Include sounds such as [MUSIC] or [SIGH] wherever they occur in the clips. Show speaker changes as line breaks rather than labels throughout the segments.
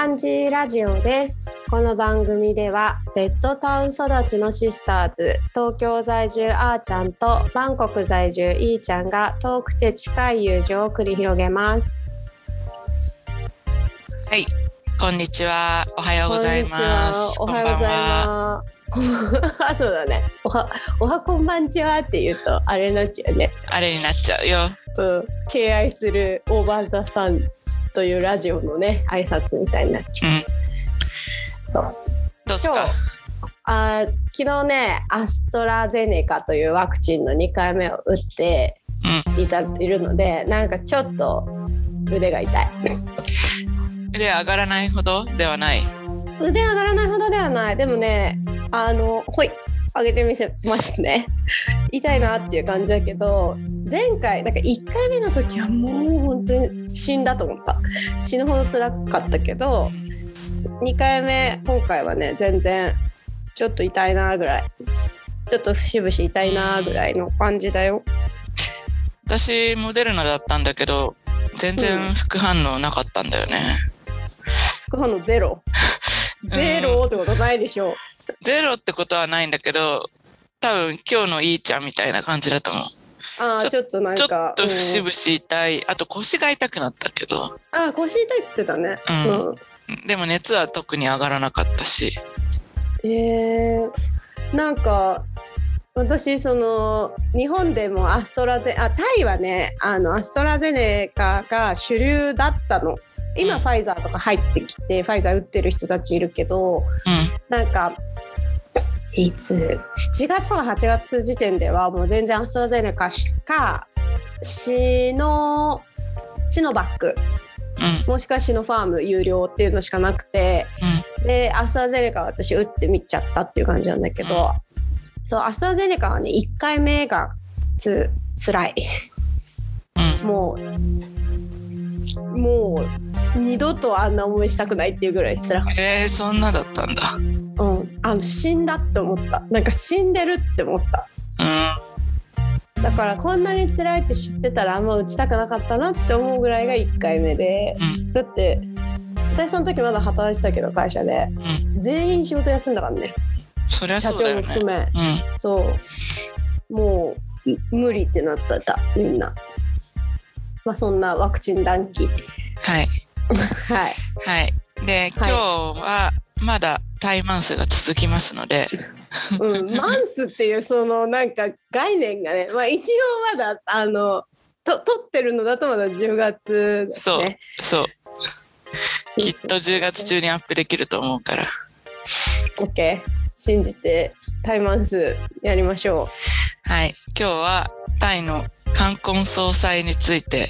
バンジーラジオです。この番組ではベッドタウン育ちのシスターズ、東京在住あーちゃんとバンコク在住いーちゃんが遠くて近い友情を繰り広げます。
はい、こんにちは。おはようございます。
おはようございます。あそうだね。おはおはこんばんちはって言うとあれになっちゃうね。
あれになっちゃうよ。
うん、敬愛するオーバーザさんというラジオのね挨拶みたいになっちゃう。
うん、
そう。
どうすか？
あー昨日ねアストラゼネカというワクチンの2回目を打って
うん、
いたいるのでなんかちょっと腕が痛い
腕上がらないほどではない。
腕上がらないほどではないでもねあのほい上げてみせますね。[LAUGHS] 痛いなっていう感じだけど前回なんか1回目の時はもう本当に死んだと思った。死ぬほど辛かったけど2回目今回はね全然ちょっと痛いなぐらい。ちょっと節々痛いなぐらいの感じだよ。
私モデルナだったんだけど、全然副反応なかったんだよね。
副反応ゼロ。
ん [LAUGHS]
ゼロってことないでしょ。う
ゼロってことはないんだけど、多分今日のいいちゃんみたいな感じだと思う。
ああちょっとなん
ちょ
か
っと節
うん
々痛い。あと腰が痛くなったけど、
ああ腰痛いって言ってたね
うん
うん
でも熱は特に上がらなかったし。
えー、なんか私その日本でもアストラゼあタイはねあのアストラゼネカが主流だったの今、
うん。
ファイザーとか入ってきてファイザー打ってる人たちいるけど
うん、
なん。かいつ？7月とか8月時点ではもう全然アストラゼネカしかシノシノバック。
うん、
もしくはシノファーム有料っていうのしかなくてでアストラゼネカは私打ってみちゃったっていう感じなんだけど、そうアストラゼネカはね1回目がつ辛い。
うん、うん。
もうもう二度とあんな思いしたくないっていうぐらい辛かっ
えー、そんなだったんだ。
た、うん、あの死んだって思った。なんか死んでるって思った。
うん、
だからこんなに辛いって知ってたらあんま打ちたくなかったなって思うぐらいが1回目で。
うん、
だって私その時まだ働いてたけど会社で。
うん。
全員仕事休んだからね。
そりゃ
社
そうだよね。
長も含。め。
うん。
そう。もう無理ってなったたみんなまあそんなワクチン断期
はい。
はい
はい。で、今日はまだタイマンスが続きますので、
うん、マンスっていうそのなんか概念がね、まあ、一応まだあのと撮ってるのだとまだ10月です
そう
ね。
そう。きっと10月中にアップできると思うから。
OK 信じてタイマンスやりましょ
はい。今日はタイの冠婚葬祭について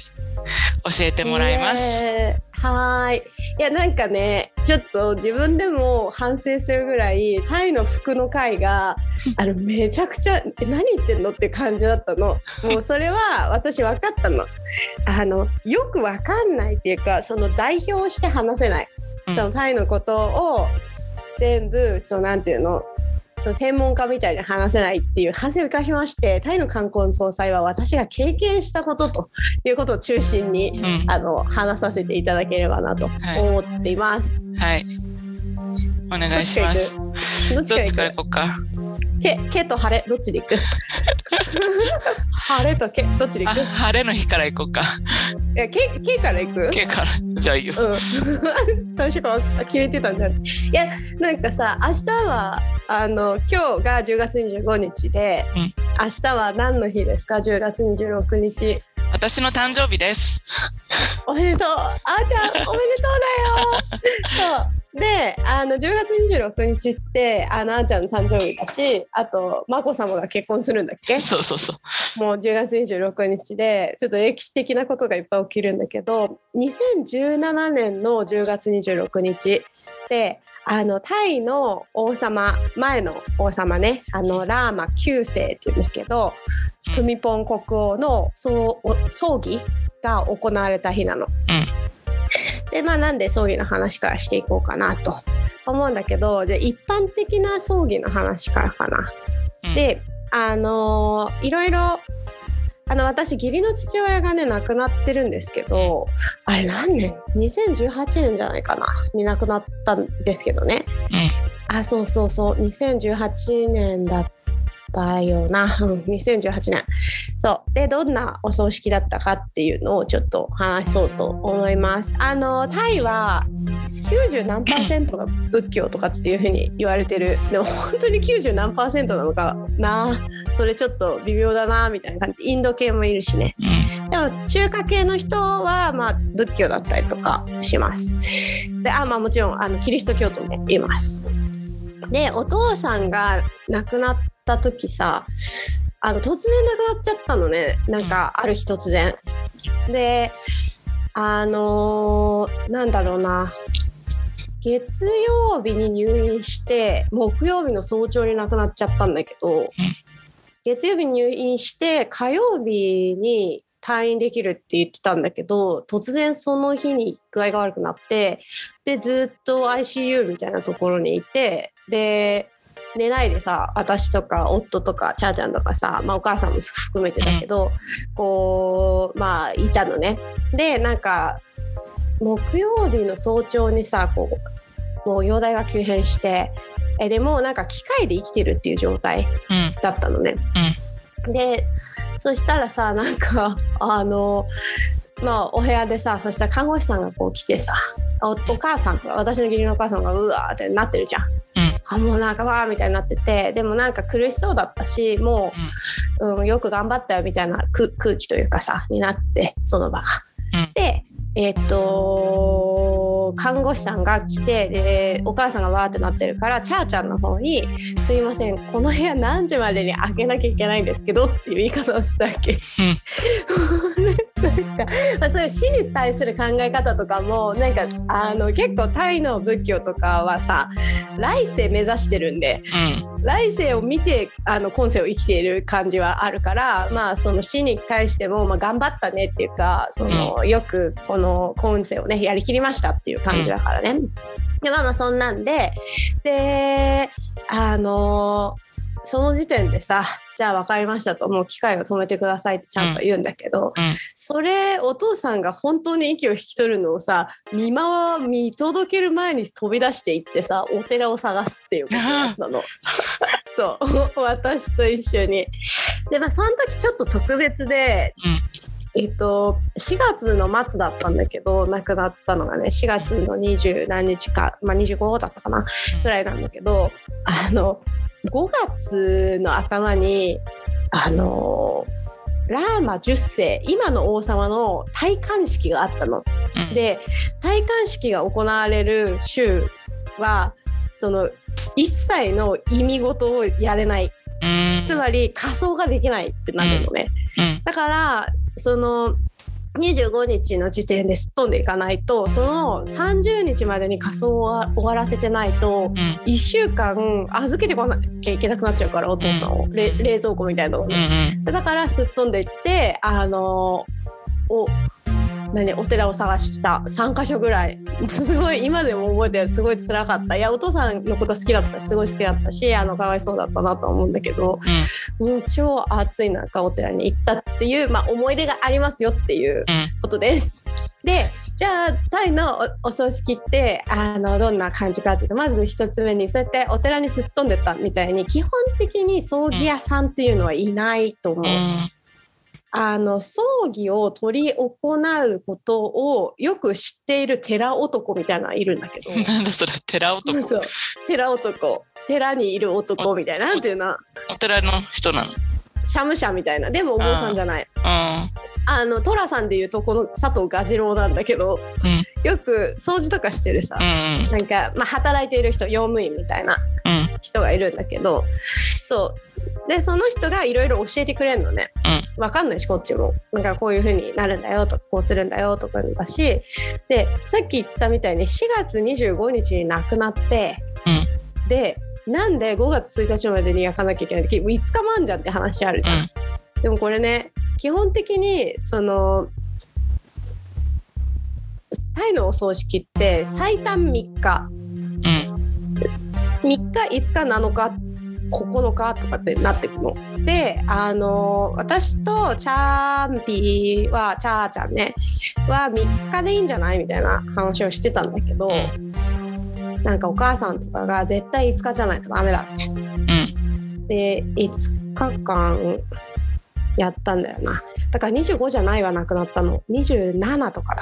教えて
う。
もらいます。
ねえはーい。いやなんかねちょっと自分でも反省するぐらいタイの服の回が [LAUGHS] あのめちゃくちゃえ何言ってんのって感じだったの。もうそれは私分かったの。あのよく分かんないっていうかその代表して話せない。
うん
そのタイのことを全部そうなんていうのそう専門家みたいに話せないっていう反省を生かしましてタイの冠婚葬祭は私が経験したことということを中心に、
うん
あの話させていただければなと
はい
思っています。
はい。お願いします。
どっちから行
こうか？
けけと晴れどっちで行く？[LAUGHS] 晴れとけどっちで行
あ、
く
晴れの日から行こうか。
いやけけから行く
？K から。じゃあいいよ。
うん、最初から決めてたんじゃないいやなんかさ明日はあの今日が10月25日で、
うん。
明日は何の日ですか？10月26日。
私の誕生日です。
おめでとう。あーちゃんおめでとうだよ。[LAUGHS] そうであの10月26日ってあのあーちゃんの誕生日だしあと眞子さまが結婚するんだっけ？
そうそうそう。
もう10月26日でちょっと歴史的なことがいっぱい起きるんだけど2017年の10月26日であのタイの王様前の王様ねあのラーマ9世っていうんですけど
うん
プミポン国王の葬儀が行われた日なの。でまあなんで葬儀の話からしていこうかなと思うんだけどじゃあ一般的な葬儀の話からかな。
うん。
であのーいろいろあの私義理の父親がね亡くなってるんですけどあれ何年？2018年じゃないかな？に亡くなったんですけどね。あそうそうそう。2018年だったよな、うん、2018年。そう。でどんなお葬式だったかっていうのをちょっと話そうと思います。あのタイは90何パーセントが仏教とかっていうふうに言われてる。でも本当に90何パーセントなのかな。それちょっと微妙だなみたいな感じ。インド系もいるしね。
うん。
でも中華系の人はまあ仏教だったりとかします。であまあもちろんあのキリスト教徒もいます。でお父さんが亡くなった時さあの突然亡くなっちゃったのね。なんかある日突然。であのーなんだろうな。月曜日に入院して木曜日の早朝に亡くなっちゃったんだけど、月曜日に入院して火曜日に退院できるって言ってたんだけど突然その日に具合が悪くなってでずっと ICU みたいなところにいてで寝ないでさ私とか夫とかチャーちゃんとかさ、まあ、お母さんも含めてだけど、こうまあいたのね。でなんか木曜日の早朝にさこうもう容体が急変してえでもなんか機械で生きてるっていう状態
うん
だったのね。でそしたらさなんかあのまあお部屋でさそしたら看護師さんがこう来てさおお母さんとか私の義理のお母さんがうわーってなってるじゃん。
うん
あもうなんかわーみたいになっててでもなんか苦しそうだったしもう、うん、よく頑張ったよみたいな空空気というかさになってその場が。
うん
でえっと看護師さんが来てでお母さんがわーってなってるからチャーちゃんの方に「すいませんこの部屋何時までに開けなきゃいけないんですけど」っていう言い方をしたわけ。[LAUGHS] なんか、まあ、そういう死に対する考え方とかもなんかあの結構タイの仏教とかはさ来世目指してるんで
うん。
来世を見てあの今世を生きている感じはあるからまあその死に対しても、まあ、頑張ったねっていうかその、よくこの今世をねやりきりましたっていう感じだからね。でまあまあそんなんでであのその時点でさじゃあ分かりましたともう機械を止めてくださいってちゃんと言うんだけど、
うん
それお父さんが本当に息を引き取るのをさ見回見届ける前に飛び出していってさお寺を探すっていうことだったの。[LAUGHS] そう [LAUGHS] 私と一緒に。でまあその時ちょっと特別で、えっと4月の末だったんだけど亡くなったのがね4月の20何日か、まあ、25だったかなぐらいなんだけどあの5月の頭にあのラーマ10世今の王様の戴冠式があったの。
うん
で戴冠式が行われる州はその一切の意味事をやれない
うん
つまり仮装ができないってなるのね。
うん
だからその25日の時点ですっ飛んでいかないとその30日までに仮装を終わらせてないと
うん。
1週間預けてこなきゃいけなくなっちゃうからお父さんを、冷蔵庫みたいなのを
うん
ね、
うん。
だからすっ飛んでいってあのお何お寺を探した3か所ぐらい。[LAUGHS] すごい今でも覚えてる。すごい辛かった。いやお父さんのこと好きだった。すごい好きだったしあのかわいそうだったなとは思うんだけどもう超暑い中お寺に行ったっていう、まあ、思い出がありますよっていう
うん。
ことです。でじゃあタイのおお葬式ってあのどんな感じかっていうとまず一つ目にそうやってお寺にすっ飛んでったみたいに基本的に葬儀屋さんっていうのはいないと思う。
うん
あの葬儀を取り行うことをよく知っている寺男みたいなのいるんだけど。[LAUGHS]
なんだそれ寺男。
そう。寺男。寺にいる男。みたいななんていうの
お寺の人なの？
シャムシャみたいな。でもお坊さんじゃない。
うん。
あの寅さんでいうとこの佐藤蛾次郎なんだけど。
うん。
よく掃除とかしてるさ。
うん。
なんか、まあ、働いている人用務員みたいな
うん。
人がいるんだけど。そうでその人がいろいろ教えてくれるのね。
うん。
わかんないしこっちも。なんかこういう風になるんだよとかこうするんだよとかだしでさっき言ったみたいに4月25日に亡くなって
うん。
でなんで5月1日までに焼かなきゃいけないって5日もあんじゃんって話あるじゃん。でもこれね基本的にそのタイのお葬式って最短3日。
うん。
3日5日7日っ9日とかってなってくの。であの私とチャーンピーはチャーちゃんねは3日でいいんじゃないみたいな話をしてたんだけど、なんかお母さんとかが絶対5日じゃないとダメだって。
うん。
で5日間やったんだよなだから25じゃないはなくなったの27とか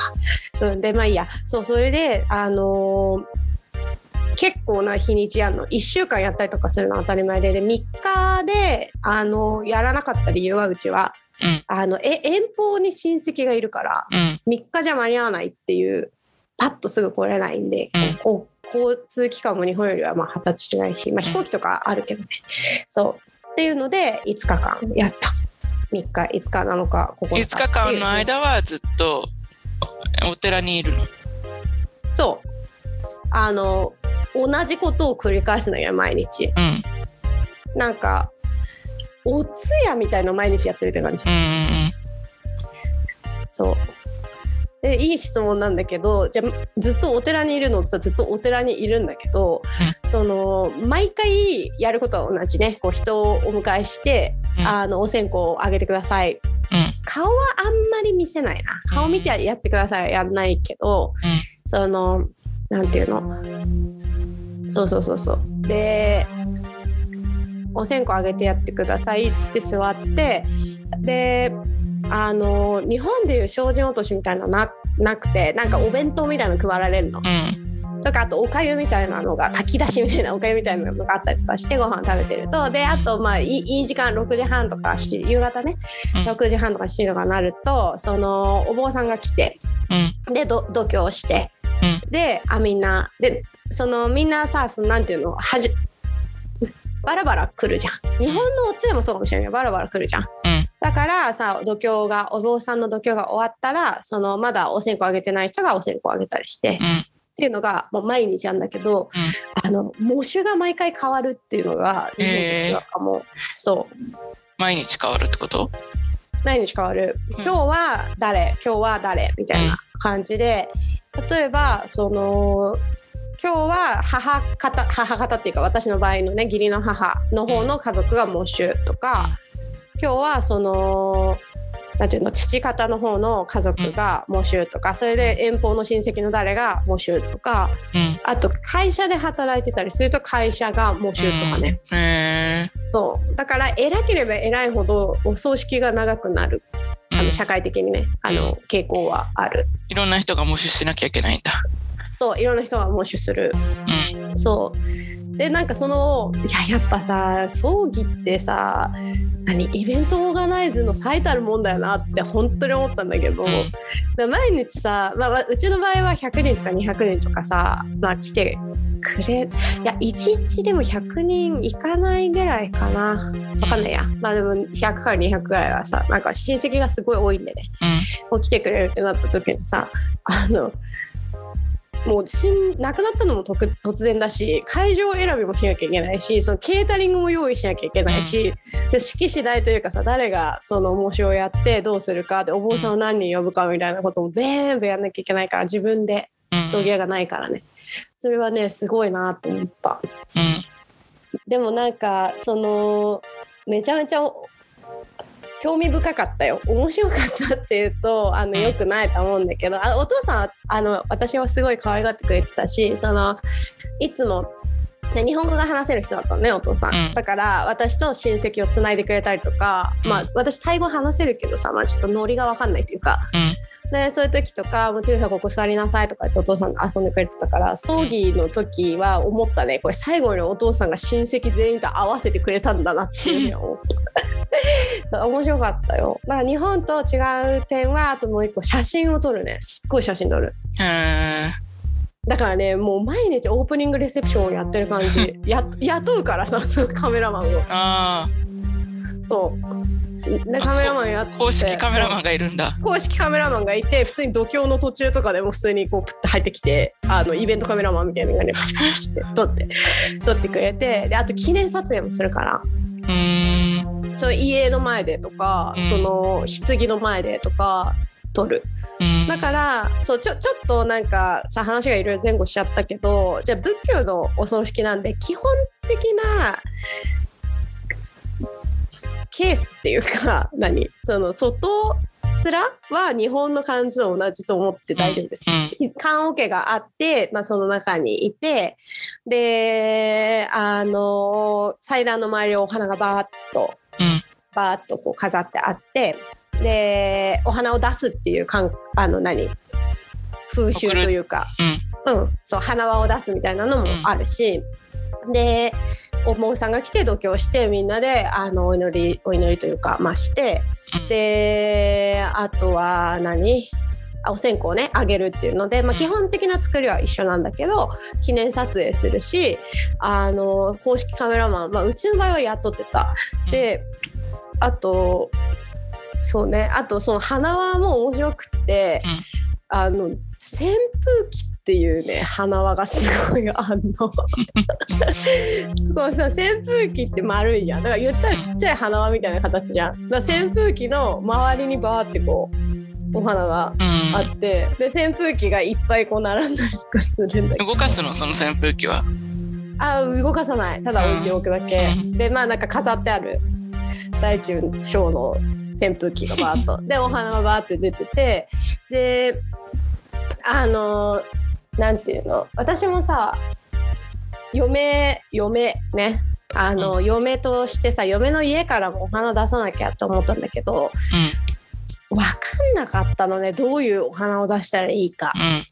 だ、うん、でまあいいやそうそれであのー結構な日にちやんの。1週間やったりとかするのは当たり前で。で3日で、あのーやらなかった理由はうちは。
うん。
あのえ遠方に親戚がいるから
うん。
3日じゃ間に合わないっていうパッとすぐ来れないんで、
うん。
こう交通機関も日本よりはまあ発達しないし、まあ、飛行機とかあるけどね、そう。っていうので5日間やった。3日5日7日9日
5日間の間はずっとお寺にいるの？
そう。あの同じことを繰り返すのよ毎日。
うん。
なんかお通夜みたいの毎日やってるって感じ。
うんうん
そう。でいい質問なんだけどじゃあずっとお寺にいるのってさずっとお寺にいるんだけど、その毎回やることは同じね。こう人をお迎えして、
うん。
あのお線香をあげてください。
うん。
顔はあんまり見せないな。顔見てやってくださいやんないけど、
うん。
そのなんていうの？そうそうそうそう。でお線香あげてやってくださいっつって座ってであの日本でいう精進落としみたいなのななくてなんかお弁当みたいなの配られるの。
うん。
とかあとおかゆみたいなのが炊き出しみたいなおかゆみたいなのがあったりとかしてご飯食べてると。であとまあいいいい時間6時半とか7時夕方ね。
うん。
6時半とか7時とかなるとそのお坊さんが来て。
うん。
でど度胸して、
うん。
であみんな。でそのみんなさそのなんていうの？はじバラバラ来るじゃん。日本のおつゆもそうかもしれないバラバラ来るじゃん。
うん。
だからさ度胸がお坊さんの度胸が終わったらそのまだお線香あげてない人がお線香あげたりして、
うん。
っていうのがもう毎日なんだけど、あの喪主が毎回変わるっていうのが日本と違うかも、そう。
毎日変わるってこと？
毎日変わる。
うん。
今日は誰？今日は誰？みたいな感じで例えばその今日は母方母方っていうか私の場合のね義理の母の方の家族が喪主とか、今日はそのなんていうの父方の方の家族が喪主とか、それで遠方の親戚の誰が喪主とか
うん。
あと会社で働いてたりすると会社が喪主とかね。そう。だから偉ければ偉いほどお葬式が長くなるあ
うん。
の社会的にね、あの傾向はある。
いろんな人が募集しなきゃいけないんだ。
そういろんな人が喪主する。
うん。
そう。でなんかそのいややっぱさ葬儀ってさ何イベントオーガナイズの最たるもんだよなって本当に思ったんだけど、
うん。
で毎日さ、まあまあ、うちの場合は100人とか200人とかさ、まあ、来てくれいや1日でも100人いかないぐらいかな。わかんないや。まあでも100から200ぐらいはさなんか親戚がすごい多いんでね。
うん。
もう来てくれるってなった時にさあのもう死ん亡くなったのも突然だし会場選びもしなきゃいけないしそのケータリングも用意しなきゃいけないし、で式次第というかさ誰がその模試をやってどうするかでお坊さんを何人呼ぶかみたいなことも全部やんなきゃいけないから自分で。
うん。
葬儀屋がないからねそれはねすごいなと思った。
うん。
でもなんかそのめちゃめちゃお興味深かったよ面白かったっていうとあの
うん
よくないと思うんだけどあお父さんはあの私はすごい可愛がってくれてたしそのいつも、ね、日本語が話せる人だったのねお父さん、
うん
だから私と親戚をつないでくれたりとか、まあ
うん
私タイ語話せるけどさ、まあ、ちょっとノリが分かんないっていうか
うん。
でそういう時とか「もうちさんここ座りなさい」とか言ってお父さんが遊んでくれてたから葬儀の時は思ったね。これ最後にお父さんが親戚全員と合わせてくれたんだなっていうふ [LAUGHS] うに思った面白かったよ。だから日本と違う点はあともう一個写真を撮るね。すっごい写真撮る。
へえ。
だからねもう毎日オープニングレセプションをやってる感じ。や雇うからさカメラマンを。
あ
そう。でカメラマンやって
あ。公式カメラマン
ン
がいるんだ。
公式カメラマンがいて普通に度胸の途中とかでも普通にこうプッて入ってきてあのイベントカメラマンみたいなのがねパシパシパシって撮って撮ってくれてであと記念撮影もするから
うーん。
その家の前でとか、
うん
その棺の前でとか撮る
うん。
だからそうちょちょっとなんかさ話がいろいろ前後しちゃったけどじゃあ仏教のお葬式なんで基本的なケースっていうか何？その外面は日本の漢字と同じと思って大丈夫です。棺桶があって、まあ、その中にいてであの祭壇の周りをお花がバーッと
うん。
バーッとこう飾ってあってでお花を出すっていうかんあの何？風習というか、うん、そう花輪を出すみたいなのもあるし、でお坊さんが来て度胸してみんなであのお祈りお祈りというかまあして
うん。
であとは何？あお線香をねあげるっていうので、まあ、
うん。
基本的な作りは一緒なんだけど記念撮影するしあの公式カメラマン、まあ、うちの場合は雇ってた。であとそうねあとその花輪も面白くって、
うん。
あの扇風機っていうね花輪がすごいあんの。こうさ扇風機って丸いじゃん。だから言ったらちっちゃい花輪みたいな形じゃん。だから扇風機の周りにバーってこうお花が
うん
あってで扇風機がいっぱいこう並んだりとかするんだけど。
動かすの？その扇風機は。
あ動かさない。ただ置いておくだけ、
うん。
でまあなんか飾ってある。大中小の扇風機がバーッと。でお花がバーって出てて。であのなんていうの？私もさ嫁嫁ね。あの、嫁としてさ嫁の家からもお花出さなきゃと思ったんだけど分かんなかったのね。どういうお花を出したらいいか。
うん。うん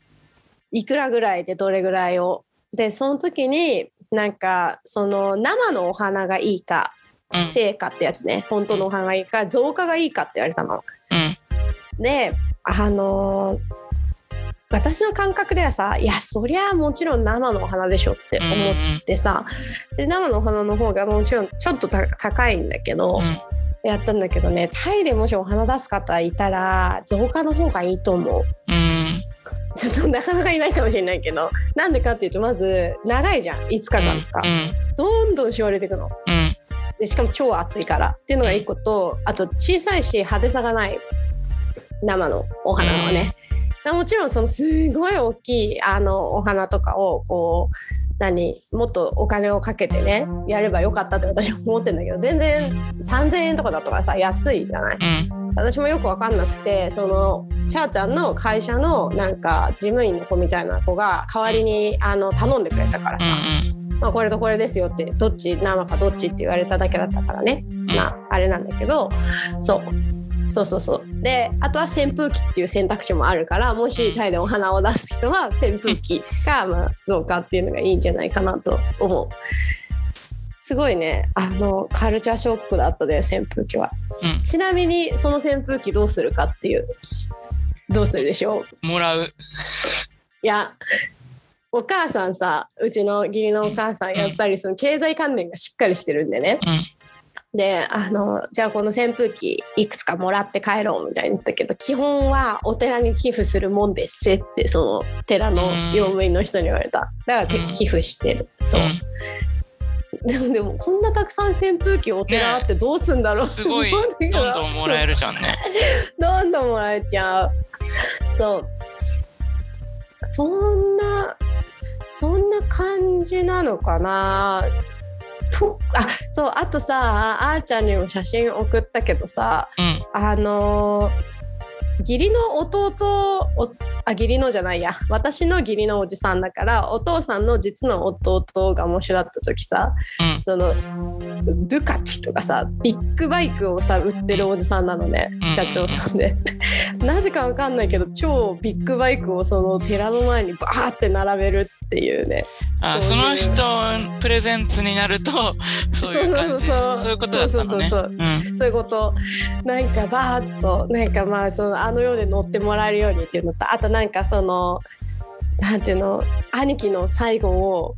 いくらぐらいでどれぐらいを。でその時になんかその生のお花がいいか。
うん。
成果ってやつね。本当のお花がいいか。増加がいいかって言われたの。
うん。
であのー私の感覚ではさいやそりゃもちろん生のお花でしょって思ってさ、で生のお花の方がもちろんちょっとた高いんだけど、やったんだけどねタイでもしお花出す方いたら増加の方がいいと思う。
うん。
ちょっとなかなかいないかもしれないけどなんでかっていうとまず長いじゃん5日間とか、
うん
どんどんしおれていくの。
うん。
でしかも超暑いから。っていうのが1個とあと小さいし派手さがない。生のお花はね、もちろんそのすごい大きいあのお花とかをこう何もっとお金をかけてねやればよかったって私は思ってんだけど全然3000円とかだったからさ安いじゃない？
うん。
私もよく分かんなくてそのチャーちゃんの会社のなんか事務員の子みたいな子が代わりにあの頼んでくれたからさ、まあ、これとこれですよってどっち生かどっちって言われただけだったからね。まああれなんだけどそうそうそうそう。であとは扇風機っていう選択肢もあるからもしタイでお花を出す人は扇風機か、[LAUGHS] まあ、どうかっていうのがいいんじゃないかなと思う。すごいね。あのカルチャーショックだったで扇風機は。
うん。
ちなみにその扇風機どうするかっていう。どうするでしょう？
もらう。
いやお母さんさうちの義理のお母さん。やっぱりその経済関連がしっかりしてるんでね。
うん
であのじゃあこの扇風機いくつかもらって帰ろうみたいに言ったけど基本はお寺に寄付するもんですってその寺の用務員の人に言われただから寄付してるそう、でもでもこんなたくさん扇風機お寺あってどうすんだろうって
すごいどんどんもらえるじゃんね。[LAUGHS]
どんどんもらえちゃう。そう。そんな、そんな感じなのかな。とあそうあとさあーちゃんにも写真送ったけどさ
うん。
あのー義理の弟おあ義理のじゃないや。私の義理のおじさんだからお父さんの実の弟が喪主だった時さ
うん。
そのドゥカティとかさビッグバイクをさ売ってるおじさんなのね
うん。
社長さんで。[LAUGHS] なぜかわかんないけど超ビッグバイクをその寺の前にバーって並べるっていうね。
あ
そ
の人プレゼンツになると [LAUGHS] そういう感じ
そう
いうことだったのね。
そうそうそう
う。ん。
そういうこと。なんかバーッとなんかまあそのあの世で乗ってもらえるようにっていうのとあとなんかそのなんていうの兄貴の最後を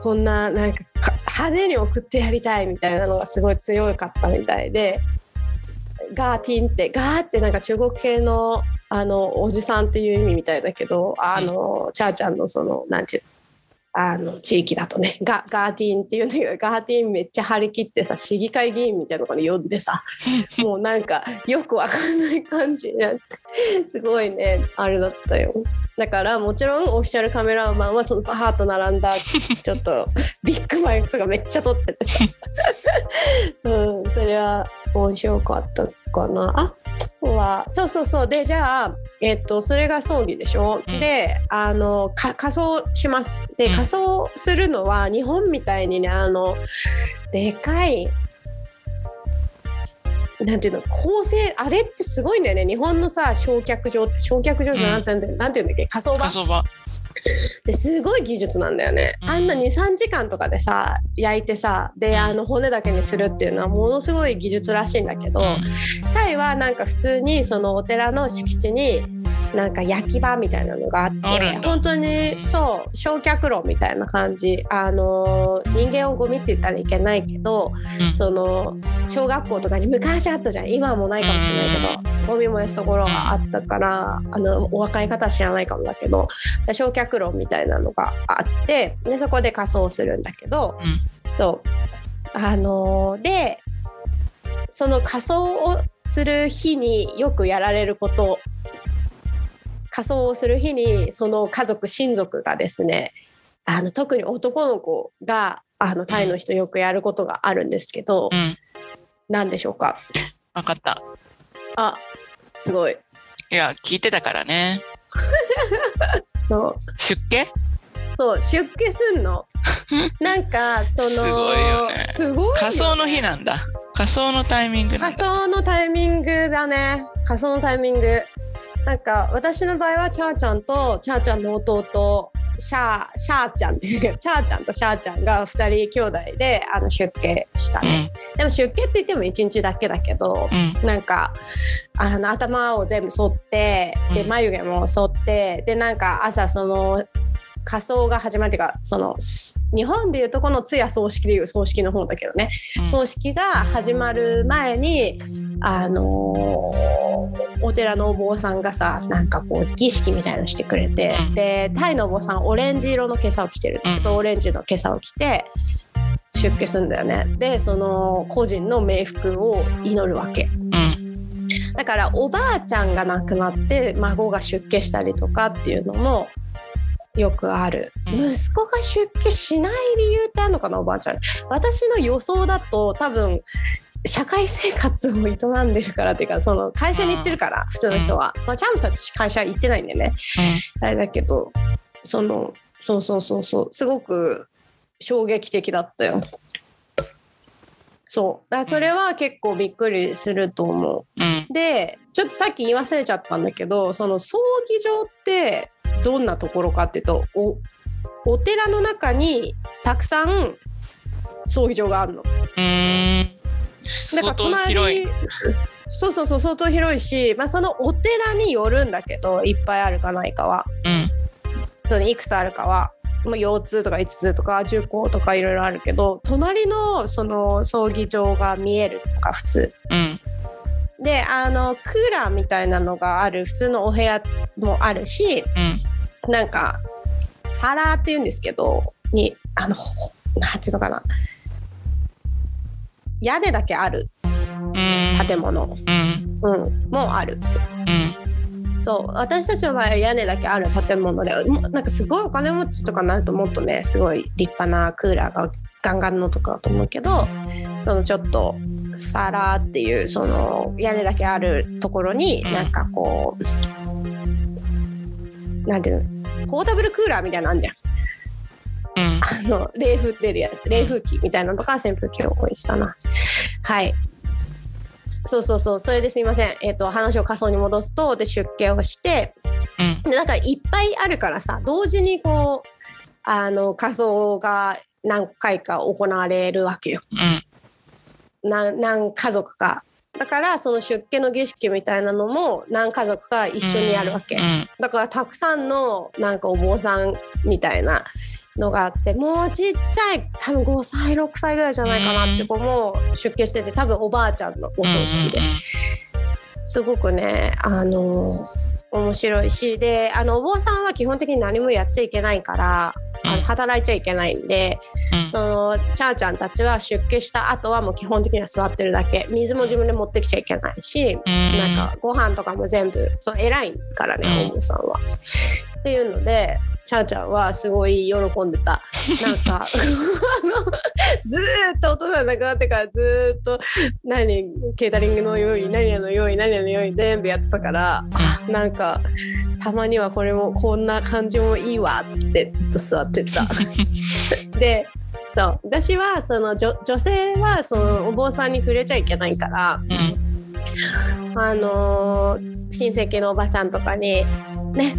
こんななんか派手に送ってやりたいみたいなのがすごい強かったみたいでガーティンってガーってなんか中国系のあのおじさんっていう意味みたいだけどあのチャーちゃんのそのなんていうのあの地域だとねガガーティンっていうんだけどガーティンめっちゃ張り切ってさ市議会議員みたいなところに呼んでさ [LAUGHS] もうなんかよくわかんない感じになってすごいねあれだったよ。だからもちろんオフィシャルカメラマンはそのバーッと並んだちょっとビッグマイクとかめっちゃ撮っててさ。[LAUGHS] うんそれは面白かったかな。あとはそうそうそう。でじゃあえっとそれが葬儀でしょ、
うん。
であのか仮装します。で
うん。
仮装するのは日本みたいにねあのでかいなんていうの構成あれってすごいんだよね。日本のさ焼却場って焼却場じゃなんて言うん。だよ、なんていうんだっけ？火葬場。ですごい技術なんだよね、
うん。
あんな23時間とかでさ焼いてさであの骨だけにするっていうのはものすごい技術らしいんだけど、タイはなんか普通にそのお寺の敷地になんか焼き場みたいなのがあって。本当にそう焼却炉みたいな感じ。あの人間をゴミって言ったらいけないけど
うん。
その小学校とかに昔あったじゃん。今はもうないかもしれないけどゴミ燃やすところがあったからあのお若い方は知らないかもだけど焼却炉みたいなのがあってでそこで仮装するんだけど、そう。あのでその仮装をする日によくやられること仮装をする日にその家族親族がですねあの特に男の子があのタイの人よくやることがあるんですけど、
うん。
何でしょうか？
分かった。
あすごい
いや、聞いてたからね。[LAUGHS]
そう
出家？
そう出家すんの [LAUGHS] なんかその
すごいよね
すごいよね
仮装の日なんだ。仮装のタイミング
仮
だ。
装のタイミングだね仮装のタイミングなんか私の場合はチャーちゃんとチャーちゃんの弟シャーシャーちゃんっていうか [LAUGHS] チャーちゃんとシャーちゃんが2人兄弟であの出家した
う
ね、
ん。
でも出家って言っても1日だけだけど、
うん。
なんかあの頭を全部剃ってで
うん
眉毛も剃ってでなんか朝その仮装が始まるっていうかそのす日本でいうとこの通夜葬式でいう葬式の方だけどね
うん
葬式が始まる前にあのーお寺のお坊さんがさなんかこう儀式みたいのしてくれて、
うん。
でタイのお坊さんオレンジ色の今朝を着てる。オレンジの今朝を着て出家するんだよね。でその個人の冥福を祈るわけ。
うん。
だからおばあちゃんが亡くなって孫が出家したりとかっていうのもよくある、
うん。
息子が出家しない理由ってあるのかなおばあちゃん。私の予想だと多分社会生活を営んでるからっていうかその会社に行ってるから普通の人は、まあ、チャムたち会社行ってないんでね。あれだけどそのそうそうそうそうすごく衝撃的だったよ。そう。だそれは結構びっくりすると思う。
うん。
でちょっとさっき言い忘れちゃったんだけどその葬儀場ってどんなところかっていうとおお寺の中にたくさん葬儀場があるの。
うん。相当広い。
そうそうそう相当広いし、まあ、そのお寺によるんだけどいっぱいあるかないかは
うん。
そのいくつあるかは。まあ、4つとか5つとか10個とかいろいろあるけど隣のその葬儀場が見えるのが普通
うん。
であのクーラーみたいなのがある普通のお部屋もあるし
うん。
なんか皿っていうんですけどにあのほなんていうのかな屋根だけある。
うん。
建物、
うん。
うん、もある。
うん。
そう。私たちの場合は屋根だけある建物でなんかすごいお金持ちとかになるともっとねすごい立派なクーラーがガンガンのとかだと思うけどそのちょっと皿っていうその屋根だけあるところに
うん。
なんかこう、なんていうの？ポータブルクーラーみたいなのあんじゃん
うん。
あの冷風出るやつ。冷風機みたいなのとか扇風機を置いてたな。はい。そうそうそう。それですいません、えっと話を仮想に戻すとで出家をして。
うん。
でだからいっぱいあるからさ同時にこうあの仮装が何回か行われるわけよ。
うん。
何何家族か。だからその出家の儀式みたいなのも何家族か一緒にやるわけ、
うん。
だからたくさんのなんかお坊さんみたいなのがあってもうちっちゃい多分5歳6歳ぐらいじゃないかなって子も出家してて多分おばあちゃんのお葬式で。すごくねあの面白いしであのお坊さんは基本的に何もやっちゃいけないからあの働いちゃいけないんで
うん。
そのチャーちゃんたちは出家した後はもう基本的には座ってるだけ水も自分で持ってきちゃいけないし
うん。
なんかご飯とかも全部その偉いからね
うん
お坊さんは。っていうのでチャーちゃんはすごい喜んでた。なんか [LAUGHS] あのずーっとお父さん亡くなってからずーっと何ケータリングの用意何々の用意何々の用意全部やってたからあ。なんかたまにはこれもこんな感じもいいわっつってずっと座ってた。[LAUGHS] でそう私はその女女性はそのお坊さんに触れちゃいけないから
うん。
あのー親戚のおばちゃんとかに「ね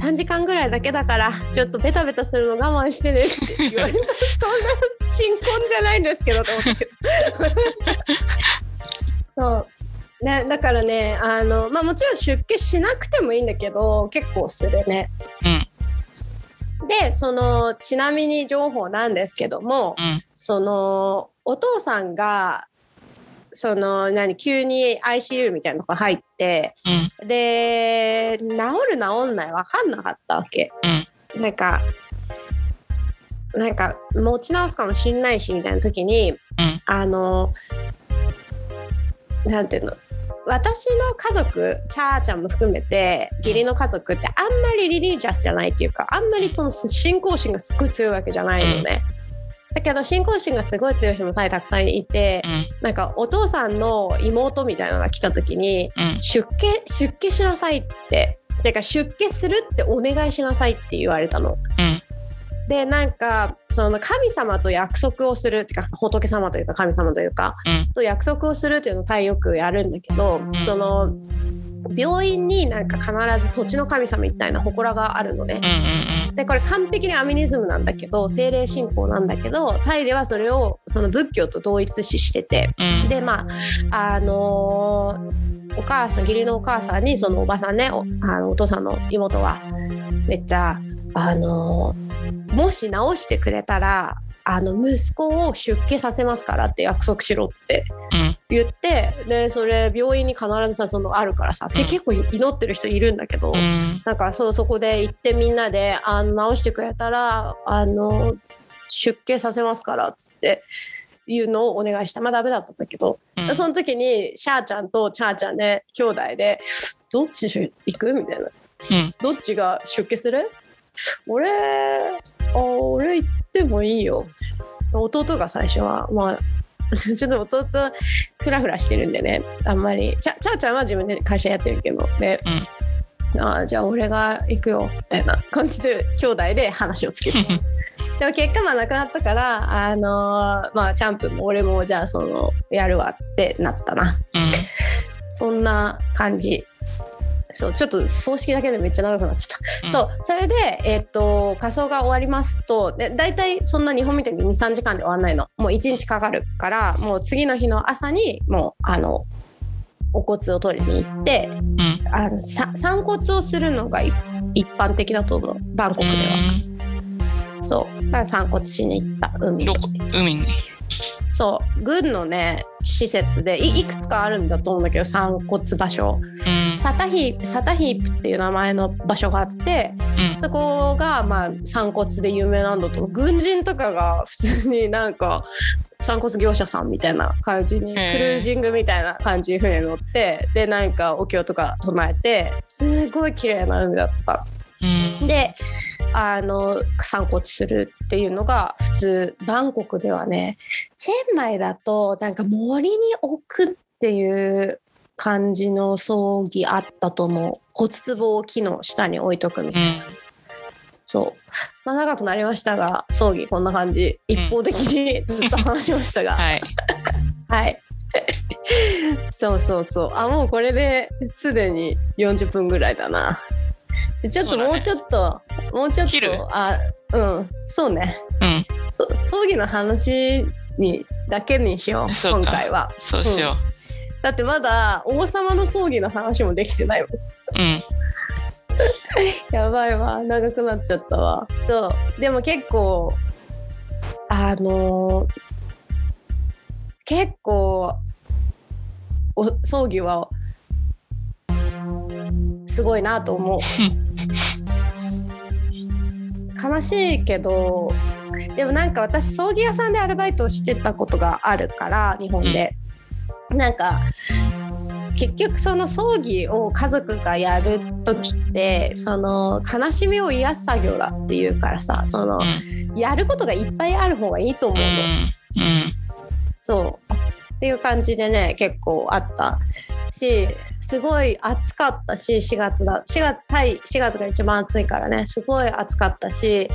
3時間ぐらいだけだからちょっとベタベタするの我慢してね」って言われた。そんな新婚じゃないんですけどと思ったけどそう、ね、だからねあの、まあ、もちろん出家しなくてもいいんだけど結構するね。
うん。
でそのちなみに情報なんですけども、
うん。
そのお父さんがその何急に ICU みたいなとこ入って
うん
で治る治んない分かんなかったわけ。
うん
なんかなんか持ち直すかもしんないしみたいな時に
うん
あのなんていうの私の家族チャーちゃんも含めて義理の家族ってあんまりリリージャスじゃないっていうかあんまりその信仰心がすごい強いわけじゃないのね。だけど信仰心がすごい強い人もたくさんいて
うん。
なんかお父さんの妹みたいなのが来た時に
うん。
出家出家しなさいっててか出家するってお願いしなさいって言われたの。
うん。
でなんかその神様と約束をするっていうか仏様というか神様というか
うん。
と約束をするっていうのをよくやるんだけど、
ん。
その病院になんか必ず土地の神様みたいな祠があるのね。でこれ完璧にアミニズムなんだけど精霊信仰なんだけどタイではそれをその仏教と同一視してて。
うん。
でまああのーお母さん義理のお母さんにそのおばさんねおあのお父さんの妹はめっちゃあのーもし直してくれたらあの息子を出家させますからって約束しろって
うん。
言ってでそれ病院に必ずさそのあるからさ、け
うん。
結構祈ってる人いるんだけど、
うん。
なんかそうそこで行ってみんなであの直してくれたらあの出家させますからっつっていうのをお願いした。まあダメだったんだけど、
うん。
その時にシャーちゃんとチャーちゃんで兄弟でどっち行く？みたいな。
うん。
どっちが出家する？俺あ俺行ってもいいよ。弟が最初はまあ [LAUGHS] ちょっと弟フラフラしてるんでね。あんまり。ちゃちゃーちゃんは自分で会社やってるけど。ね、あーじゃあ俺が行くよ。みたいな。感じで兄弟で話をつけて。[LAUGHS] でも結果まあなくなったからあのーまあチャンプも俺もじゃあそのやるわってなったな。
うん。
そんな感じそうちょっと葬式だけでめっちゃ長くなっちゃった。
うん。
そうそれで、えっと仮装が終わりますとで大体そんな日本みたいに23時間で終わんないの。もう1日かかるからもう次の日の朝にもうあのお骨を取りに行って
うん。
あのさ散骨をするのがい一般的だと思うバンコクでは、そう。だから散骨しに行った海
どこ？海に
そう。軍のね施設でいいくつかあるんだと思うんだけど散骨場所。
うん。
サタヒサタヒープっていう名前の場所があって
うん。
そこがまあ散骨で有名なんだと思う。軍人とかが普通になんか散骨業者さんみたいな感じにクル
ー
ジングみたいな感じに船乗ってでなんかお経とか唱えてすごい綺麗な海だった。
うん。
であの散骨するっていうのが普通バンコクではねチェンマイだとなんか森に置くっていう感じの葬儀あったと思う。骨壺を木の下に置いとくみたいな、
うん。
そう、まあ、長くなりましたが葬儀こんな感じ。一方的にずっと話しましたが、[LAUGHS]
はい。
はい。そうそうそう。あもうこれですでに40分ぐらいだな。じゃちょっともうちょっと、もうちょっとあうんそうね。
うん。
そ葬儀の話にだけにしよう今回は。
そうしよ
だってまだ王様の葬儀の話もできてないもん。
ううん。[LAUGHS]
やばいわ。長くなっちゃったわ。そう。でも結構あのー結構お葬儀はすごいなと思う [LAUGHS] 悲しいけどでもなんか私葬儀屋さんでアルバイトをしてたことがあるから日本で、なんか結局その葬儀を家族がやる時ってその悲しみを癒す作業だっていうからさその
うん。
やることがいっぱいある方がいいと思うの。
うん。
そう。っていう感じでね結構あったしすごい暑かったし4月だ4月タイ4月が一番暑いからね。すごい暑かったし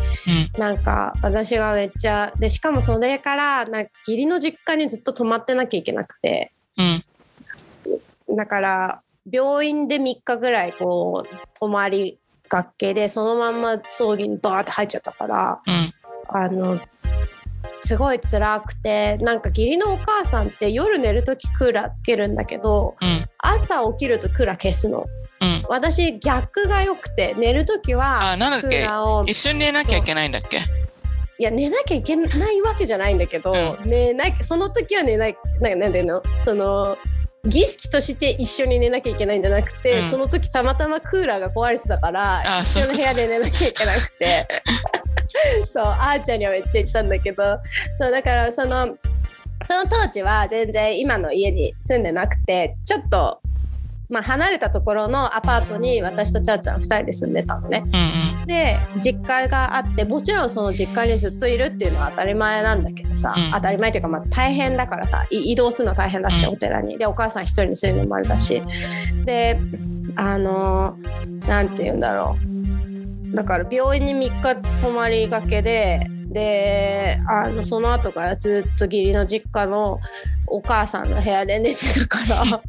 うん。
なんか私がめっちゃでしかもそれからなんか義理の実家にずっと泊まってなきゃいけなくて。
うん。
だから病院で3日ぐらいこう泊まりがけでそのまんま葬儀にバーって入っちゃったから
うん。
あのすごい辛くてなんか義理のお母さんって夜寝る時クーラーつけるんだけど
うん。
朝起きるとクーラー消すの。
うん。
私逆が良くて寝る時はクーラーを
一緒に寝なきゃいけないんだっけ？
いや寝なきゃいけないわけじゃないんだけど、
う
寝なその時は寝ないなんなんていうの？その儀式として一緒に寝なきゃいけないんじゃなくて、
うん。
その時たまたまクーラーが壊れてたから
あ
一緒の部屋で寝なきゃいけなくて [LAUGHS] そうあーちゃんにはめっちゃ言ったんだけど。そうだからそのその当時は全然今の家に住んでなくてちょっと、まあ、離れたところのアパートに私とチャーちゃん2人で住んでたのね。
うん
で実家があってもちろんその実家にずっといるっていうのは当たり前なんだけどさ、
うん。
当たり前っていうかまあ大変だからさい移動するの大変だし、
うん。
お寺に。でお母さん一人にするのもあれだし。であのなんて言うんだろうだから病院に3日泊まりがけでであのその後からずっと義理の実家のお母さんの部屋で寝てたから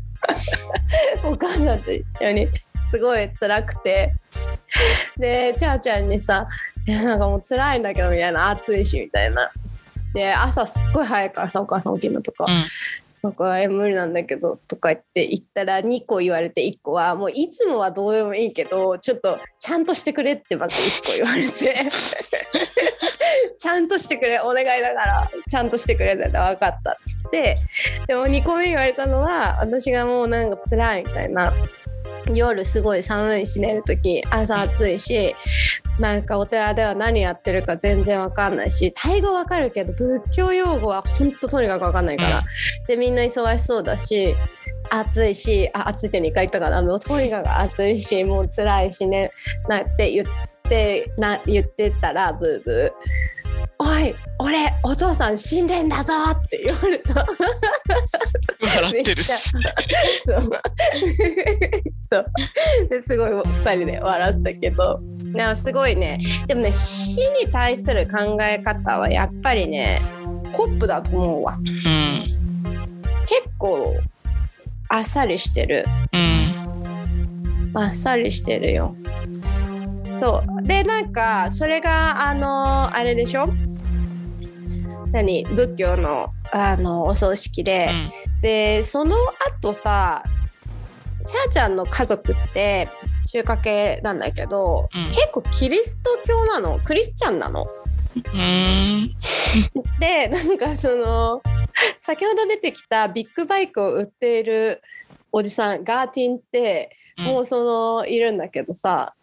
[LAUGHS] お母さんと一緒にすごい辛くて。でチャーちゃんにさ「いやなんかもう辛いんだけど」みたいな暑いしみたいな。で朝すっごい早いからさお母さん起きるのとか、
うん
なんかえ無理なんだけどとか言って言ったら2個言われて1個はもういつもはどうでもいいけどちょっとちゃんとしてくれってまず1個言われて。[LAUGHS] ちゃんとしてくれお願いだからちゃんとしてくれって言ったら分かったっつって。でも2個目言われたのは私がもうなんか辛いみたいな。夜すごい寒いし寝る時朝暑いしなんかお寺では何やってるか全然わかんないしタイ語わかるけど仏教用語はほんととにかくわかんないから、でみんな忙しそうだし暑いしあ暑いって2回言ったかな。もうとにかく暑いしもう辛いしね。なって言ってな言ってたらブーブー「おい俺お父さん死んでんだぞ!」って言われた。
笑ってるし [LAUGHS] [LAUGHS] [LAUGHS]
ですごい2人で笑ったけど。でもすごいね。でもね死に対する考え方はやっぱりねコップだと思うわ。
うん
結構あっさりしてる。
うん
あっさりしてるよ。そう。でなんかそれがあのあれでしょ？何？仏教のあのお葬式で、でその後さチャーちゃんの家族って中華系なんだけど、
うん
結構キリスト教なの？クリスチャンなの？
うん [LAUGHS]
でなんかその先ほど出てきたビッグバイクを売っているおじさんガーティンって
うん
もうそのいるんだけどさ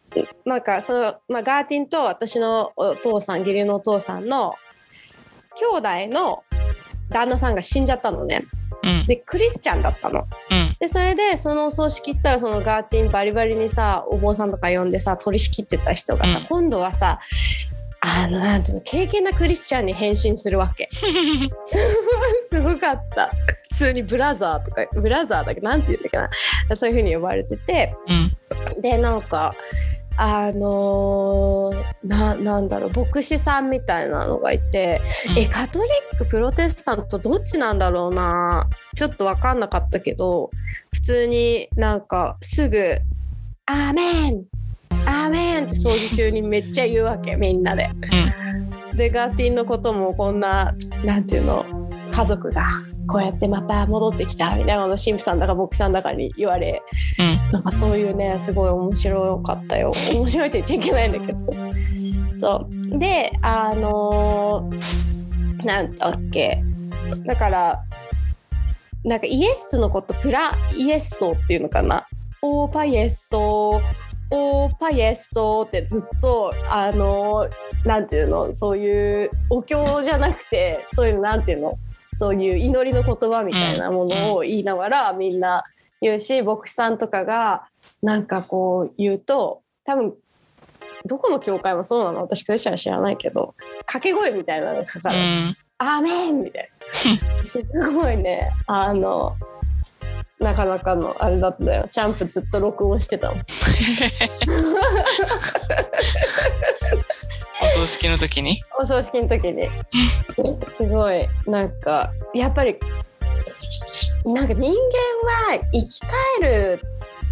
なんかその、まあ、ガーティンと私のお父さん義理のお父さんの兄弟の旦那さんが死んじゃったのね。
うん。
でクリスチャンだったの。
うん。
でそれでそのお葬式行ったらそのガーティンバリバリにさお坊さんとか呼んでさ取り仕切ってた人がさ、
うん。
今度はさあのなんていうの敬虔なクリスチャンに変身するわけ。[LAUGHS] すごかった。普通にブラザーとかブラザーだけ？どなんて言うんだっけな？そういう風に呼ばれてて。
うん。
でなんかあのーななんだろう牧師さんみたいなのがいて、
うん
えカトリックプロテスタントどっちなんだろうなちょっと分かんなかったけど普通になんかすぐ「アーメンアーメン!」って葬儀中にめっちゃ言うわけみんなで。でガーティンのこともこんななんていうの家族がこうやってまた戻ってきたみたいなのを神父さんだか牧師さんだかに言われ
うん。
なんかそういうねすごい面白かったよ。[LAUGHS] 面白いって言っちゃいけないんだけど。そう。であのーなんだっけ。だからなんかイエスのことプライエッソっていうのかな。オーパイエッソオーパイエッソってずっとあのーなんていうのそういうお経じゃなくてそういうのなんていうのそういう祈りの言葉みたいなものを言いながらみんな言うし牧師さんとかがなんかこう言うと多分どこの教会もそうなの？私クリスチャン知らないけど掛け声みたいなのがかかる。
うん。
アーメンみたいな。すごいね、あの、なかなかのあれだったよ。チャンプずっと録音してたもん。
お [LAUGHS] 葬式の時に？
お葬式の時に。[LAUGHS] すごい、なんか、やっぱり、なんか人間は生き返る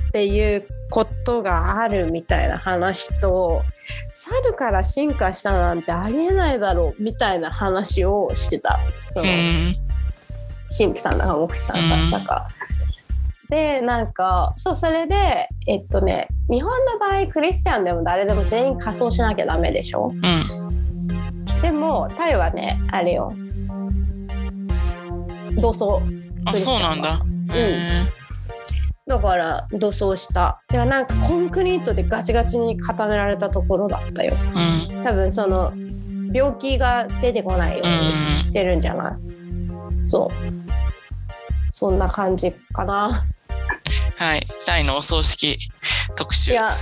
っていうことがあるみたいな話と、猿から進化したなんてありえないだろうみたいな話をしてた。その
うん。
神父さんだか牧師さんだったか。でなんかそうそれでえっとね日本の場合クリスチャンでも誰でも全員仮装しなきゃダメでしょ？
うん。
でもタイはねあれよ。土葬
あ、そうなんだ。へ
だから土葬した。ではなんかコンクリートでガチガチに固められたところだったよ。
ーうん。
多分その病気が出てこないようにしてるんじゃない？そう。そんな感じかな
はい。タイのお葬式特集。
いや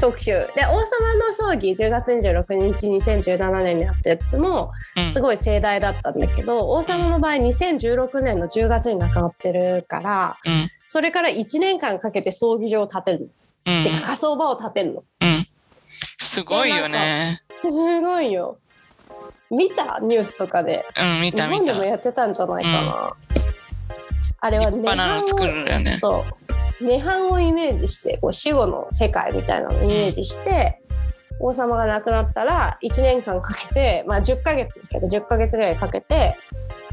特集で王様の葬儀10月26日2017年にあったやつも
うん
すごい盛大だったんだけど、王様の場合2016年の10月に亡くなってるから
うん。
それから1年間かけて葬儀場を建てるの、
うん
てか火葬場を建てるの
うん。すごいよね。
すごいよ見たニュースとかで
うん、見
日
た見た。
本でもやってたんじゃないかな、あれは
立派なの作るよね。
そう涅槃をイメージしてこう死後の世界みたいなのをイメージして、王様が亡くなったら1年間かけて、まあ、10ヶ月ですけど10ヶ月ぐらいかけて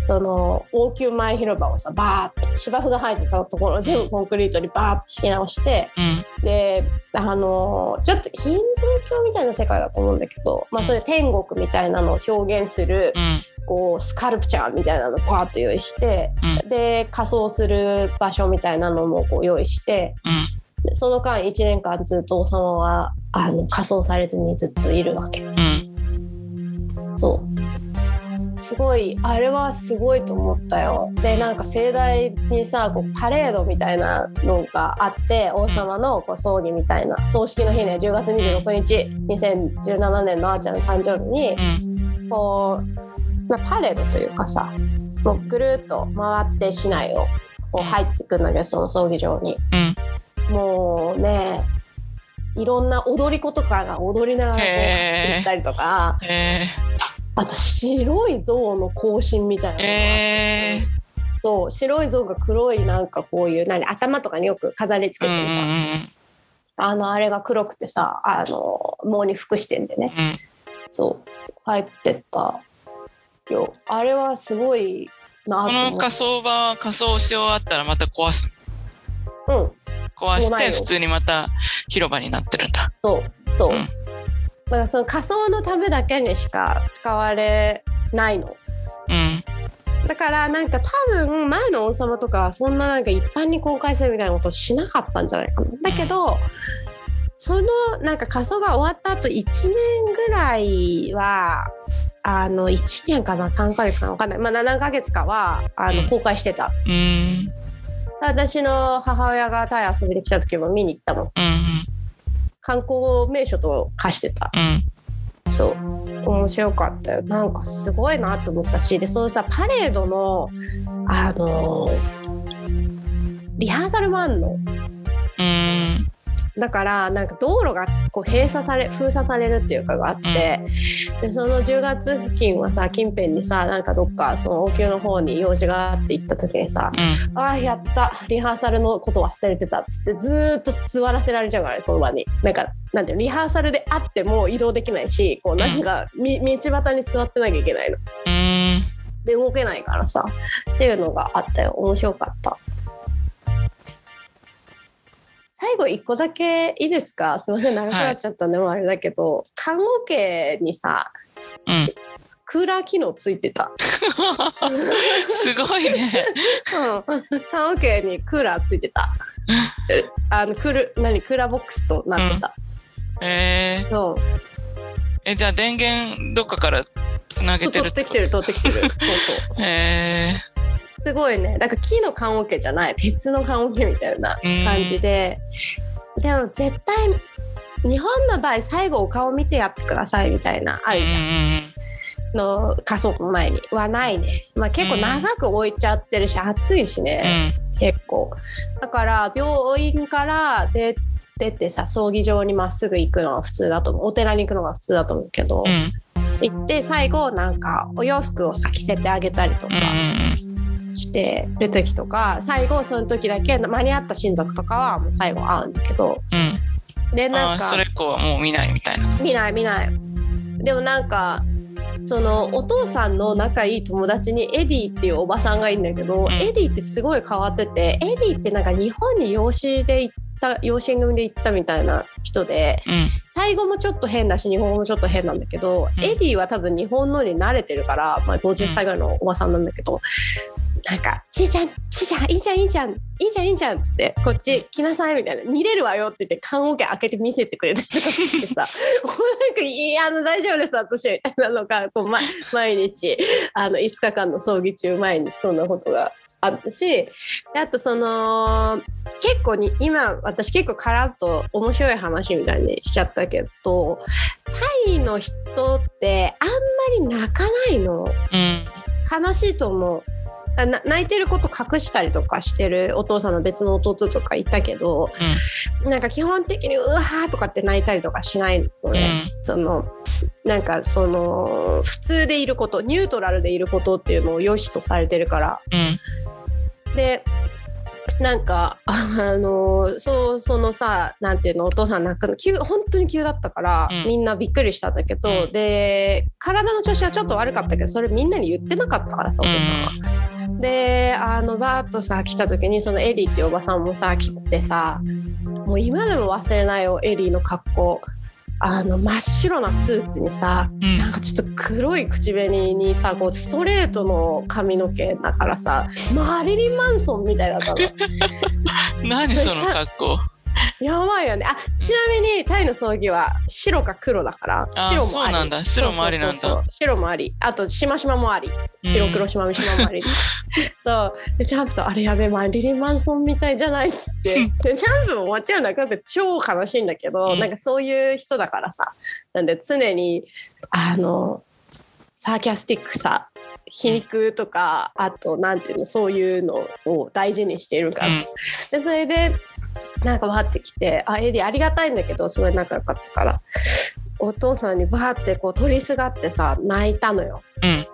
その王宮前広場をさバーッと芝生が生えてたところを全部コンクリートにバーッと敷き直して
うん。
であのちょっとヒンズー教みたいな世界だと思うんだけど、まあ、それ天国みたいなのを表現する
うん。
こうスカルプチャーみたいなのをバーッと用意して、
う
で仮装する場所みたいなのもこう用意してその間1年間ずっと王様はあの仮装されずにずっといるわけ
うん。
そうすごいあれはすごいと思ったよ。でなんか盛大にさこうパレードみたいなのがあって王様のこう葬儀みたいな葬式の日ね10月26日2017年のあーちゃんの誕生日に
うん。
こう、まあ、パレードというかさもうぐるっと回って市内をこう入ってくんだけどその葬儀場に。
うん。
もうねいろんな踊り子とかが踊りながらこう
へー。
行ったりとか。
え
あと白い象の行進みたいなが、
えー、
そう白い象が黒いなんかこういう何頭とかによく飾りつけてるじゃん、あのあれが黒くてさあの毛に服してんでね。
うん。うん。
そう。入ってったよ。あれはすごいな
こと仮装場は仮装し終わったらまた壊す。
うん。
壊して普通にまた広場になってるんだ。
そう。そう、
うん
その仮装のためだけにしか使われないの
うん。
だからなんか多分前の王様とかはそんななんか一般に公開するみたいなことしなかったんじゃないかな。だけど、そのなんか仮装が終わった後1年ぐらいはあの1年かな？3ヶ月かな？分かんないまあ7ヶ月かはあの
うん
公開してた。
うん。
私の母親がタイ遊びに来た時も見に行ったもん。
うん。
観光名所と化してた。
うん。
そう面白かったよなんかすごいなと思ったしでそのさパレードのあのリハーサルもあんの
うん。
だからなんか道路がこう閉鎖され封鎖されるっていうかがあって、でその10月付近はさ近辺にさなんかどっかその王宮の方に用事があって行った時にさ
うん。
「ああやったリハーサルのこと忘れてた」っつってずーっと座らせられちゃうからねその場に。なんかなんていうのリハーサルであっても移動できないしこうなんかみ道端に座ってなきゃいけないの。
うん。
で動けないからさっていうのがあったよ。面白かった後一個だけいいですか？すいません長くなっちゃったんで、もうあれだけど。看護家にさ
うん。
クーラー機能ついてた、
すごいね。
うん、看護家にクーラーついてた。えあのクール何？クーラーボックスとなってた、
えー、
そう。
え、じゃあ電源どっかからつなげてる
取ってきてる取ってきてる。そうそう。[LAUGHS]
え
つすごいね。なんか木の棺桶じゃない。鉄の棺桶みたいな感じで、でも絶対日本の場合最後お顔見てやってくださいみたいなあるじゃん、
ん。
の仮装の前にはないね、まあ、結構長く置いちゃってるし、暑いし
う
ね、
ん。
結構。だから病院から出出てさ葬儀場にまっすぐ行くのが普通だと思う。お寺に行くのが普通だと思うけど、
うん。
行って最後なんかお洋服をさ着せてあげたりとか
うん。
してる時とか最後その時だけ間に合った親族とかはもう最後会うんだけど
うん。
でなんか
それ以降はもう見ないみたいな。
見ない見ないでもなんかそのお父さんの仲いい友達にエディっていうおばさんがいるんだけど、
ん
エディってすごい変わっててエディってなんか日本に養子で行った養子縁組で行ったみたいな人で
うん。
タイ語もちょっと変だし日本語もちょっと変なんだけど、
うん
エディは多分日本のに慣れてるから、まあ、50歳ぐらいのおばさんなんだけど、なんか「ちいちゃんちいちゃんいいじゃんいいじゃんいいじゃんいいじゃん」っつって「こっち来なさい」みたいな「見れるわよ」って言って棺桶開けて見せてくれたりとかしてさ [LAUGHS] もうなんか「いやあの大丈夫です私」みたいなのがこう、ま、毎日あの5日間の葬儀中毎日そんなことがあったしであとその結構に今私結構カラッと面白い話みたいにしちゃったけどタイの人ってあんまり泣かないの？
うん。
悲しいと思う泣いてること隠したりとかしてるお父さんの別の弟とかいたけど、なんか基本的にうわーとかって泣いたりとかしないの
うん。
ね、そのなんかその普通でいることニュートラルでいることっていうのを良しとされてるから
うん。
でなんか [LAUGHS] あのそうそのさなんていうのお父さん泣くの急本当に急だったから、
うん。
みんなびっくりしたんだけど、
うん。
で体の調子はちょっと悪かったけどそれみんなに言ってなかったからさお父さんは。であのバーッとさ来た時にそのエリーっていうおばさんもさ来てさもう今でも忘れないよエリーの格好あの真っ白なスーツにさ
うん。
なんかちょっと黒い口紅にさこうストレートの髪の毛だからさマリリン・マンソンみたいだったの [LAUGHS]
何その格好。[LAUGHS]
やばいよね。あちなみにタイの葬儀は白か黒だから
あ
白もあり。
そうなんだ。白もありなんだ。
白もあり。あとしましまもあり。白黒しましまもあり、[LAUGHS] そう。でチャンプとあれやべえマリリン・マンソンみたいじゃないっつって。[LAUGHS] でチャンプももちろんなくなって超悲しいんだけど、
うん。
なんかそういう人だからさ。なんで常にあのサーキャスティックさ皮肉とかあとなんていうのそういうのを大事にしているから、
うん。
でそれでなんかわーってきてあエディありがたいんだけどすごい仲良かったからお父さんにバーってこう取りすがってさ泣いたのよ。
うん。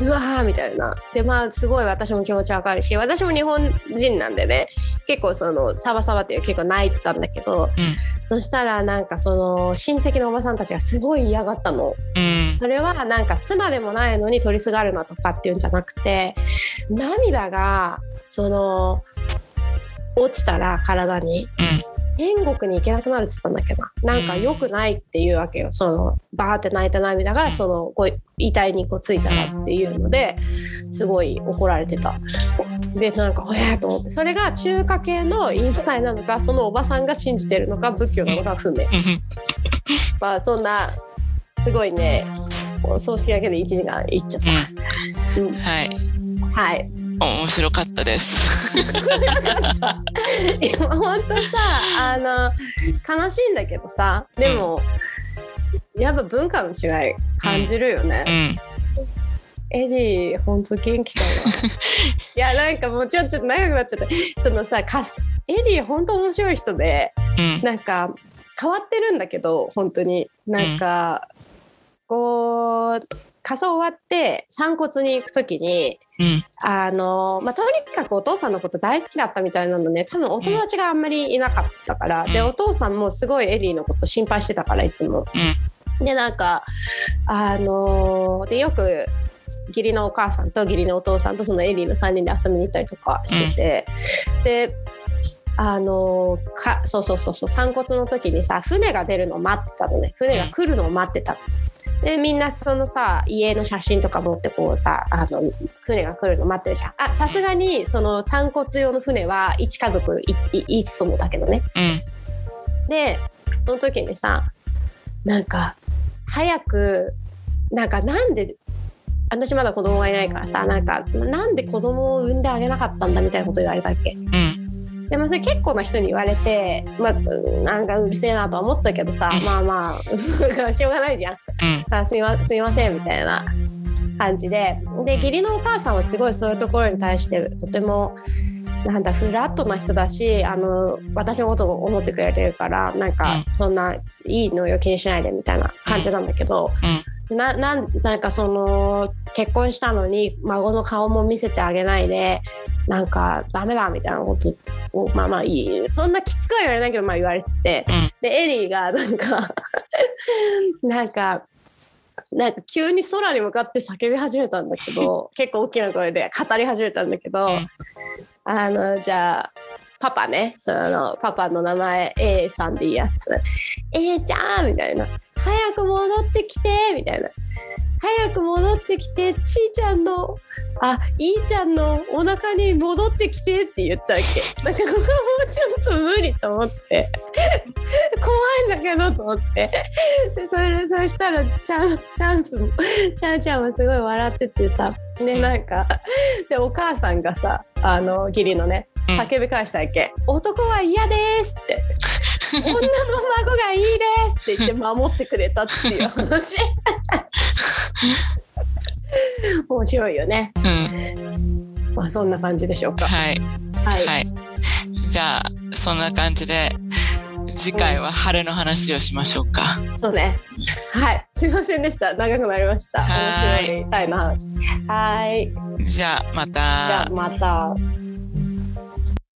うわーみたいなでまあすごい私も気持ちわかるし私も日本人なんでね結構そのサバサバっていう結構泣いてたんだけどそしたらなんかその親戚のおばさんたちがすごい嫌がったの
うん。
それはなんか妻でもないのに取りすがるなとかっていうんじゃなくて涙がその落ちたら体に天国に行けなくなるっつったんだっけどなんか良くないっていうわけよそのバーって泣いた涙がそのこう遺体にこうついたらっていうのですごい怒られてた。でなんかほやーと思ってそれが中華系のインスタイなのかそのおばさんが信じてるのか仏教なのか不明。
うん。
まあそんなすごいねお葬式だけで1時間いっちゃった。うん
はい。
はい。
面白かったです。
今本当さあの悲しいんだけどさでも、やっぱ文化の違い感じるよね。
うん。
エリー本当元気かな？[LAUGHS] いやなんかもうちょちょっと長くなっちゃったそのさかすエリー本当面白い人で
うん。
なんか変わってるんだけど本当になんか、こう仮装終わって散骨に行く時に
うん。
あのまあ、とにかくお父さんのこと大好きだったみたいなのね多分お友達があんまりいなかったから、で
うん
お父さんもすごいエリーのこと心配してたからいつも。でなんかあのでよく義理のお母さんと義理のお父さんとそのエリーの3人で遊びに行ったりとかしてて、であのかそうそうそうそう散骨の時にさ船が出るのを待ってたのね船が来るのを待ってたの。でみんなそのさ家の写真とか持ってこうさあの船が来るの待ってるじゃんあさすがにその散骨用の船は1家族いい1艘だけどね
うん。
でその時にさなんか早くなんかなんで私まだ子供がいないからさなんかなんで子供を産んであげなかったんだみたいなこと言われたっけ
うん。
でもそれ結構な人に言われてまあなんかうるせえなとは思ったけどさまあまあ [LAUGHS] しょうがないじゃん。
うん。
あすいますいませんみたいな感じで。で義理のお母さんはすごいそういうところに対してとてもなんだフラットな人だしあの私のことを思ってくれてるからなんか
う
そんないいのよ気にしないでみたいな感じなんだけど、ななんなんかその結婚したのに孫の顔も見せてあげないでなんかダメだみたいなことをまあまあいい。そんなきつくは言われないけどまあ言われてて、
うん。
でエリーがなんか [LAUGHS] なんかなんか急に空に向かって叫び始めたんだけど [LAUGHS] 結構大きな声で語り始めたんだけど、
うん。
あのじゃあパパね。そのパパの名前 A さんでいいやつ。A ちゃんみたいな早く戻ってきてみたいな。早く戻ってきてちーちゃんのあいーちゃんのお腹に戻ってきてって言ったわけ。なんかここはもうちょっと無理と思って。怖いんだけどと思って。でそれそしたらチャンチャンプもチャンちゃんもすごい笑っててさ。ねなんかでお母さんがさあの義理のね
うん。
叫び返したわけ、男は嫌ですって女の孫がいいですって言って守ってくれたっていう話。[LAUGHS] 面白いよね。
うん。
まあそんな感じでしょうか。
はい。
はい、
はい。じゃあ、そんな感じで、次回は晴れの話をしましょうか。
そうね。はい。すいませんでした。長くなりました。
はい。
面白いタイの話。はい。
じゃあ、ま
じゃあ
た。
また